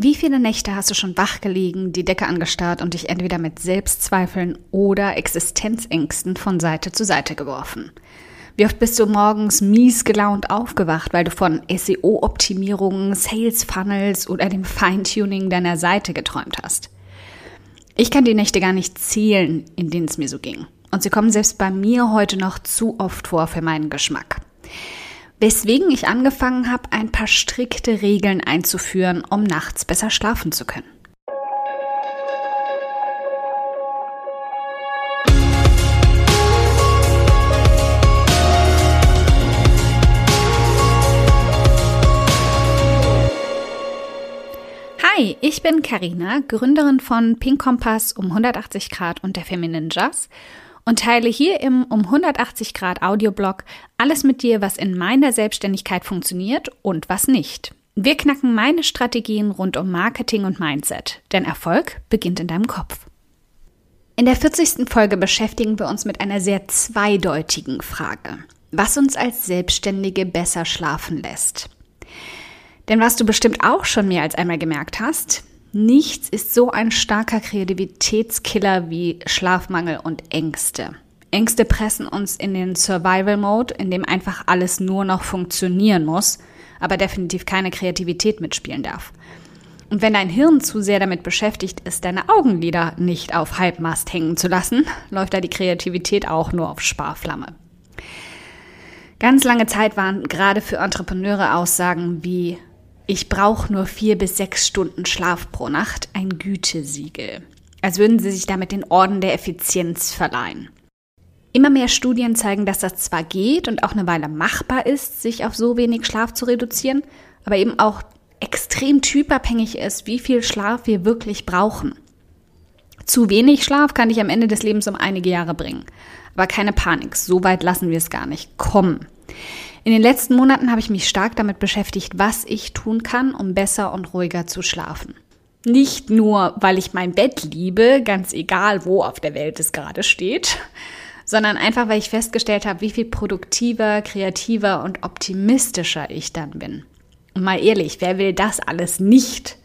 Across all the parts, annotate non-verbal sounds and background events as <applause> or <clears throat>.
Wie viele Nächte hast du schon wach gelegen, die Decke angestarrt und dich entweder mit Selbstzweifeln oder Existenzängsten von Seite zu Seite geworfen? Wie oft bist du morgens mies gelaunt aufgewacht, weil du von SEO-Optimierungen, Sales-Funnels oder dem Feintuning deiner Seite geträumt hast? Ich kann die Nächte gar nicht zählen, in denen es mir so ging. Und sie kommen selbst bei mir heute noch zu oft vor für meinen Geschmack. Weswegen ich angefangen habe, ein paar strikte Regeln einzuführen, um nachts besser schlafen zu können. Hi, ich bin Karina, Gründerin von Pink Kompass um 180 Grad und der Feminine Jazz und teile hier im um 180 Grad Audioblog alles mit dir, was in meiner Selbstständigkeit funktioniert und was nicht. Wir knacken meine Strategien rund um Marketing und Mindset, denn Erfolg beginnt in deinem Kopf. In der 40. Folge beschäftigen wir uns mit einer sehr zweideutigen Frage, was uns als Selbstständige besser schlafen lässt. Denn was du bestimmt auch schon mehr als einmal gemerkt hast, Nichts ist so ein starker Kreativitätskiller wie Schlafmangel und Ängste. Ängste pressen uns in den Survival-Mode, in dem einfach alles nur noch funktionieren muss, aber definitiv keine Kreativität mitspielen darf. Und wenn dein Hirn zu sehr damit beschäftigt ist, deine Augenlider nicht auf Halbmast hängen zu lassen, läuft da die Kreativität auch nur auf Sparflamme. Ganz lange Zeit waren gerade für Entrepreneure Aussagen wie ich brauche nur vier bis sechs Stunden Schlaf pro Nacht, ein Gütesiegel. Als würden sie sich damit den Orden der Effizienz verleihen. Immer mehr Studien zeigen, dass das zwar geht und auch eine Weile machbar ist, sich auf so wenig Schlaf zu reduzieren, aber eben auch extrem typabhängig ist, wie viel Schlaf wir wirklich brauchen. Zu wenig Schlaf kann dich am Ende des Lebens um einige Jahre bringen. Aber keine Panik, so weit lassen wir es gar nicht kommen. In den letzten Monaten habe ich mich stark damit beschäftigt, was ich tun kann, um besser und ruhiger zu schlafen. Nicht nur, weil ich mein Bett liebe, ganz egal, wo auf der Welt es gerade steht, sondern einfach, weil ich festgestellt habe, wie viel produktiver, kreativer und optimistischer ich dann bin. Und mal ehrlich, wer will das alles nicht?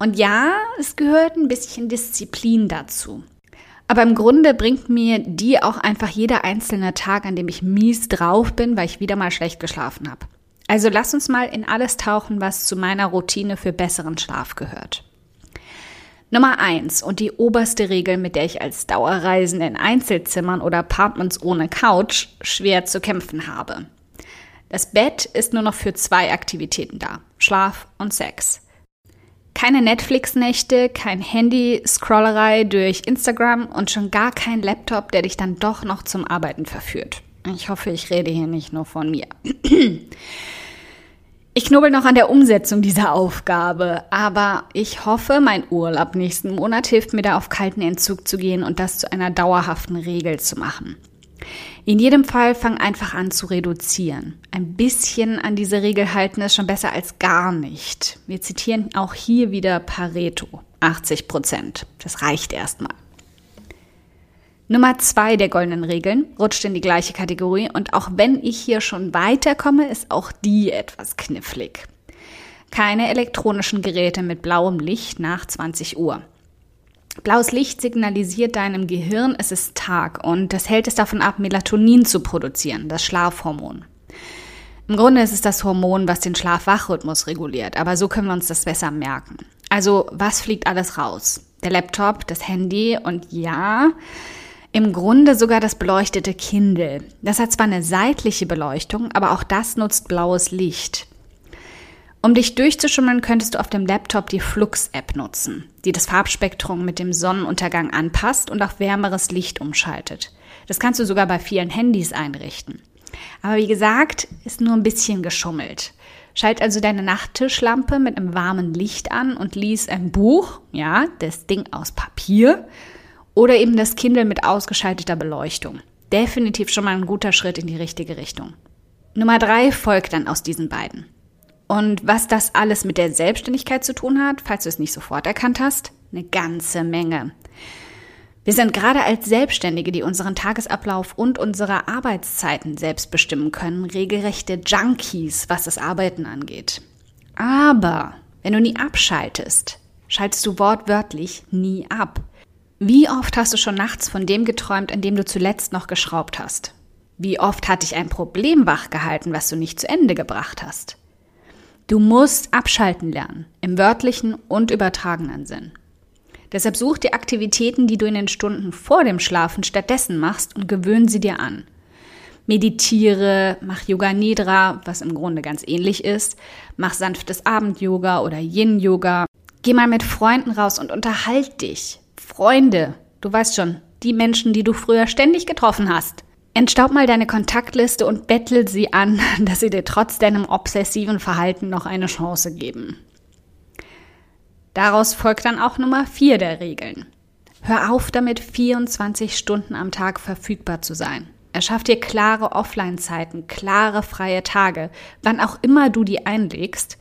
Und ja, es gehört ein bisschen Disziplin dazu. Aber im Grunde bringt mir die auch einfach jeder einzelne Tag, an dem ich mies drauf bin, weil ich wieder mal schlecht geschlafen habe. Also lass uns mal in alles tauchen, was zu meiner Routine für besseren Schlaf gehört. Nummer eins und die oberste Regel, mit der ich als Dauerreisende in Einzelzimmern oder Apartments ohne Couch schwer zu kämpfen habe. Das Bett ist nur noch für zwei Aktivitäten da. Schlaf und Sex. Keine Netflix-Nächte, kein Handy-Scrollerei durch Instagram und schon gar kein Laptop, der dich dann doch noch zum Arbeiten verführt. Ich hoffe, ich rede hier nicht nur von mir. <clears throat> Ich knubbel noch an der Umsetzung dieser Aufgabe, aber ich hoffe, mein Urlaub nächsten Monat hilft mir da auf kalten Entzug zu gehen und das zu einer dauerhaften Regel zu machen. In jedem Fall fang einfach an zu reduzieren. Ein bisschen an diese Regel halten ist schon besser als gar nicht. Wir zitieren auch hier wieder Pareto. 80 Prozent. Das reicht erstmal. Nummer zwei der goldenen Regeln rutscht in die gleiche Kategorie und auch wenn ich hier schon weiterkomme, ist auch die etwas knifflig. Keine elektronischen Geräte mit blauem Licht nach 20 Uhr. Blaues Licht signalisiert deinem Gehirn, es ist Tag und das hält es davon ab, Melatonin zu produzieren, das Schlafhormon. Im Grunde ist es das Hormon, was den Schlaf-Wach-Rhythmus reguliert, aber so können wir uns das besser merken. Also, was fliegt alles raus? Der Laptop, das Handy und ja, im Grunde sogar das beleuchtete Kindle. Das hat zwar eine seitliche Beleuchtung, aber auch das nutzt blaues Licht. Um dich durchzuschummeln, könntest du auf dem Laptop die Flux-App nutzen, die das Farbspektrum mit dem Sonnenuntergang anpasst und auf wärmeres Licht umschaltet. Das kannst du sogar bei vielen Handys einrichten. Aber wie gesagt, ist nur ein bisschen geschummelt. Schalt also deine Nachttischlampe mit einem warmen Licht an und lies ein Buch, ja, das Ding aus Papier, oder eben das Kindle mit ausgeschalteter Beleuchtung. Definitiv schon mal ein guter Schritt in die richtige Richtung. Nummer drei folgt dann aus diesen beiden. Und was das alles mit der Selbstständigkeit zu tun hat, falls du es nicht sofort erkannt hast, eine ganze Menge. Wir sind gerade als Selbstständige, die unseren Tagesablauf und unsere Arbeitszeiten selbst bestimmen können, regelrechte Junkies, was das Arbeiten angeht. Aber Wenn du nie abschaltest, schaltest du wortwörtlich nie ab. Wie oft hast du schon nachts von dem geträumt, an dem du zuletzt noch geschraubt hast? Wie oft hat dich ein Problem wachgehalten, was du nicht zu Ende gebracht hast? Du musst abschalten lernen, im wörtlichen und übertragenen Sinn. Deshalb such dir Aktivitäten, die du in den Stunden vor dem Schlafen stattdessen machst und gewöhn sie dir an. Meditiere, mach Yoga Nidra, was im Grunde ganz ähnlich ist, mach sanftes Abend-Yoga oder Yin-Yoga. Geh mal mit Freunden raus und unterhalt dich. Freunde, du weißt schon, die Menschen, die du früher ständig getroffen hast. Entstaub mal deine Kontaktliste und bettel sie an, <laughs> dass sie dir trotz deinem obsessiven Verhalten noch eine Chance geben. Daraus folgt dann auch Nummer 4 der Regeln. Hör auf damit, 24 Stunden am Tag verfügbar zu sein. Erschaff dir klare Offline-Zeiten, klare freie Tage, wann auch immer du die einlegst.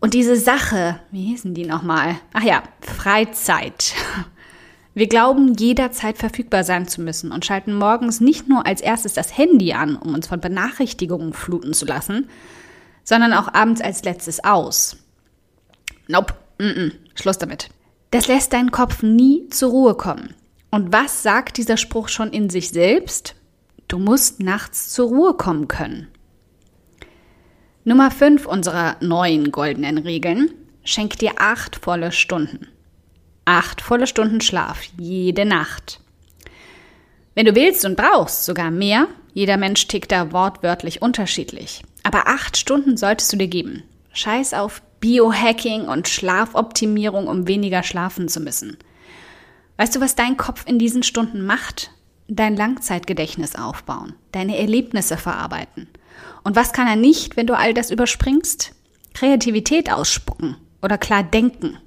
Und diese Sache, wie hießen die nochmal? Ach ja, Freizeit. <laughs> Wir glauben, jederzeit verfügbar sein zu müssen und schalten morgens nicht nur als erstes das Handy an, um uns von Benachrichtigungen fluten zu lassen, sondern auch abends als letztes aus. Nope, mm -mm, Schluss damit. Das lässt deinen Kopf nie zur Ruhe kommen. Und was sagt dieser Spruch schon in sich selbst? Du musst nachts zur Ruhe kommen können. Nummer 5 unserer neuen goldenen Regeln. Schenk dir acht volle Stunden. Acht volle Stunden Schlaf jede Nacht. Wenn du willst und brauchst sogar mehr, jeder Mensch tickt da wortwörtlich unterschiedlich. Aber acht Stunden solltest du dir geben. Scheiß auf Biohacking und Schlafoptimierung, um weniger schlafen zu müssen. Weißt du, was dein Kopf in diesen Stunden macht? Dein Langzeitgedächtnis aufbauen, deine Erlebnisse verarbeiten. Und was kann er nicht, wenn du all das überspringst? Kreativität ausspucken oder klar denken.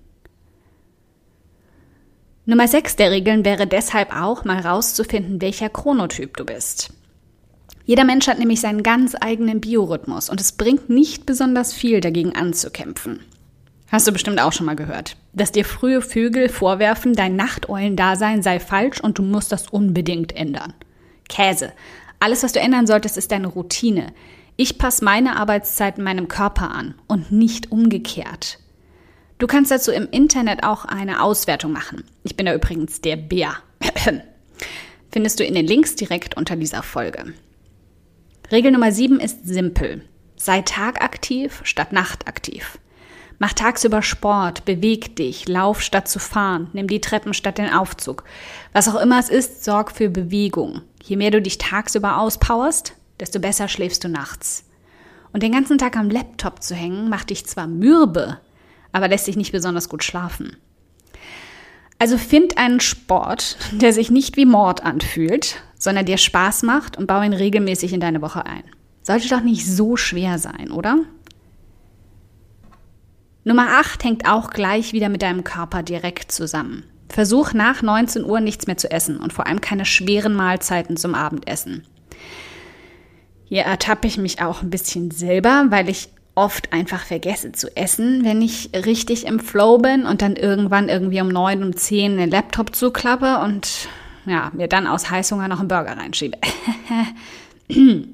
Nummer 6 der Regeln wäre deshalb auch, mal rauszufinden, welcher Chronotyp du bist. Jeder Mensch hat nämlich seinen ganz eigenen Biorhythmus und es bringt nicht besonders viel dagegen anzukämpfen. Hast du bestimmt auch schon mal gehört, dass dir frühe Vögel vorwerfen, dein Nachteulendasein sei falsch und du musst das unbedingt ändern. Käse. Alles, was du ändern solltest, ist deine Routine. Ich passe meine Arbeitszeiten meinem Körper an und nicht umgekehrt. Du kannst dazu im Internet auch eine Auswertung machen. Ich bin da übrigens der Bär. <clears throat> Findest du in den Links direkt unter dieser Folge. Regel Nummer 7 ist simpel. Sei tagaktiv statt nachtaktiv. Mach tagsüber Sport, beweg dich, lauf statt zu fahren, nimm die Treppen statt den Aufzug. Was auch immer es ist, sorg für Bewegung. Je mehr du dich tagsüber auspowerst, desto besser schläfst du nachts. Und den ganzen Tag am Laptop zu hängen, macht dich zwar mürbe, aber lässt sich nicht besonders gut schlafen. Also find einen Sport, der sich nicht wie Mord anfühlt, sondern dir Spaß macht und bau ihn regelmäßig in deine Woche ein. Sollte doch nicht so schwer sein, oder? Nummer 8 hängt auch gleich wieder mit deinem Körper direkt zusammen. Versuch nach 19 Uhr nichts mehr zu essen und vor allem keine schweren Mahlzeiten zum Abendessen. Hier ertappe ich mich auch ein bisschen selber, weil ich oft einfach vergesse zu essen, wenn ich richtig im Flow bin und dann irgendwann irgendwie um neun, um zehn den Laptop zuklappe und ja, mir dann aus Heißhunger noch einen Burger reinschiebe. <clears throat> du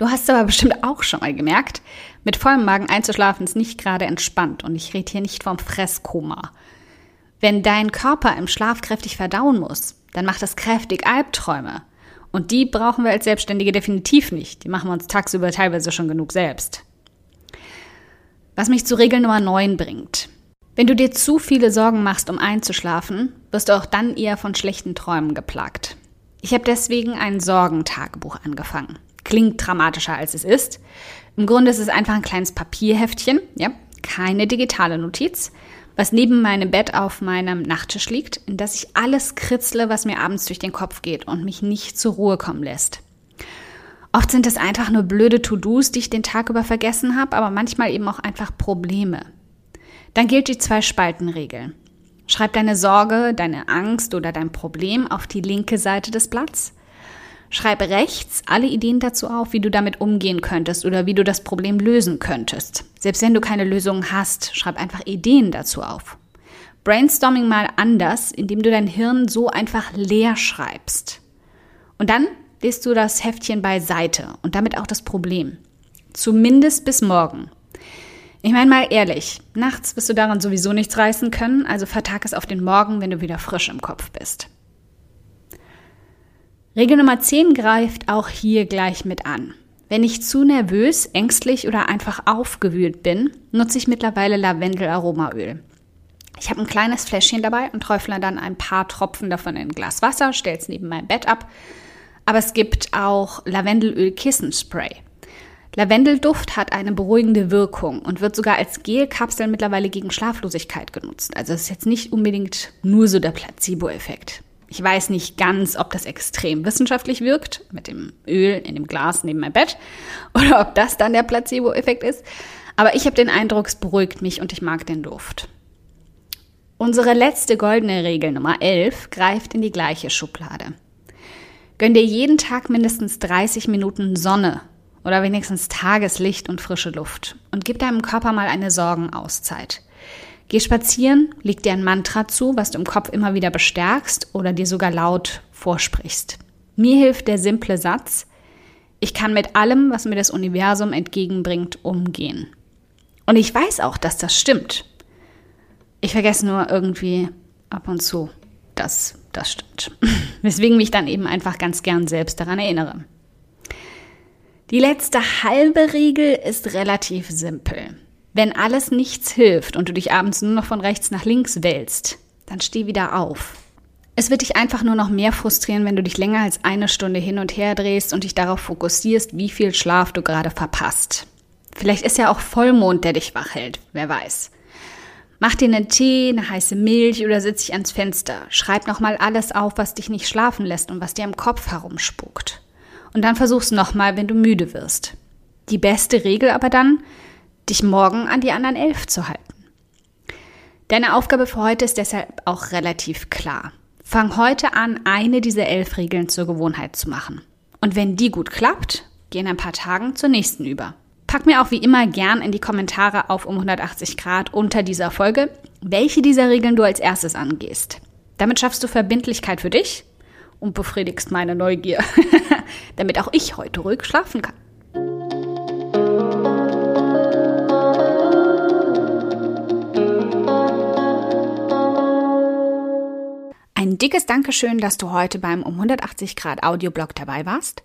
hast aber bestimmt auch schon mal gemerkt, mit vollem Magen einzuschlafen ist nicht gerade entspannt und ich rede hier nicht vom Fresskoma. Wenn dein Körper im Schlaf kräftig verdauen muss, dann macht das kräftig Albträume. Und die brauchen wir als Selbstständige definitiv nicht. Die machen wir uns tagsüber teilweise schon genug selbst. Was mich zu Regel Nummer 9 bringt. Wenn du dir zu viele Sorgen machst, um einzuschlafen, wirst du auch dann eher von schlechten Träumen geplagt. Ich habe deswegen ein Sorgentagebuch angefangen. Klingt dramatischer als es ist. Im Grunde ist es einfach ein kleines Papierheftchen, ja, keine digitale Notiz, was neben meinem Bett auf meinem Nachttisch liegt, in das ich alles kritzle, was mir abends durch den Kopf geht und mich nicht zur Ruhe kommen lässt. Oft sind es einfach nur blöde To-Dos, die ich den Tag über vergessen habe, aber manchmal eben auch einfach Probleme. Dann gilt die Zwei-Spalten-Regel. Schreib deine Sorge, deine Angst oder dein Problem auf die linke Seite des Blatts. Schreib rechts alle Ideen dazu auf, wie du damit umgehen könntest oder wie du das Problem lösen könntest. Selbst wenn du keine Lösung hast, schreib einfach Ideen dazu auf. Brainstorming mal anders, indem du dein Hirn so einfach leer schreibst. Und dann legst du das Heftchen beiseite und damit auch das Problem. Zumindest bis morgen. Ich meine mal ehrlich, nachts wirst du daran sowieso nichts reißen können, also vertag es auf den Morgen, wenn du wieder frisch im Kopf bist. Regel Nummer 10 greift auch hier gleich mit an. Wenn ich zu nervös, ängstlich oder einfach aufgewühlt bin, nutze ich mittlerweile Lavendel-Aromaöl. Ich habe ein kleines Fläschchen dabei und träufle dann ein paar Tropfen davon in ein Glas Wasser, stelle es neben mein Bett ab. Aber es gibt auch Lavendelöl-Kissenspray. Lavendelduft hat eine beruhigende Wirkung und wird sogar als Gelkapsel mittlerweile gegen Schlaflosigkeit genutzt. Also es ist jetzt nicht unbedingt nur so der Placebo-Effekt. Ich weiß nicht ganz, ob das extrem wissenschaftlich wirkt, mit dem Öl in dem Glas neben meinem Bett, <laughs> oder ob das dann der Placebo-Effekt ist. Aber ich habe den Eindruck, es beruhigt mich und ich mag den Duft. Unsere letzte goldene Regel Nummer 11 greift in die gleiche Schublade. Gönn dir jeden Tag mindestens 30 Minuten Sonne oder wenigstens Tageslicht und frische Luft und gib deinem Körper mal eine Sorgenauszeit. Geh spazieren, leg dir ein Mantra zu, was du im Kopf immer wieder bestärkst oder dir sogar laut vorsprichst. Mir hilft der simple Satz, ich kann mit allem, was mir das Universum entgegenbringt, umgehen. Und ich weiß auch, dass das stimmt. Ich vergesse nur irgendwie ab und zu, dass das stimmt. <clears throat> Weswegen mich dann eben einfach ganz gern selbst daran erinnere. Die letzte halbe Regel ist relativ simpel. Wenn alles nichts hilft und du dich abends nur noch von rechts nach links wälzt, dann steh wieder auf. Es wird dich einfach nur noch mehr frustrieren, wenn du dich länger als eine Stunde hin und her drehst und dich darauf fokussierst, wie viel Schlaf du gerade verpasst. Vielleicht ist ja auch Vollmond, der dich wach hält, wer weiß. Mach dir einen Tee, eine heiße Milch oder sitz dich ans Fenster. Schreib nochmal alles auf, was dich nicht schlafen lässt und was dir im Kopf herumspuckt. Und dann versuch's nochmal, wenn du müde wirst. Die beste Regel aber dann, dich morgen an die anderen elf zu halten. Deine Aufgabe für heute ist deshalb auch relativ klar. Fang heute an, eine dieser elf Regeln zur Gewohnheit zu machen. Und wenn die gut klappt, geh in ein paar Tagen zur nächsten über. Pack mir auch wie immer gern in die Kommentare auf um 180 Grad unter dieser Folge, welche dieser Regeln du als erstes angehst. Damit schaffst du Verbindlichkeit für dich und befriedigst meine Neugier, <laughs> damit auch ich heute ruhig schlafen kann. Ein dickes Dankeschön, dass du heute beim um 180 Grad Audioblog dabei warst.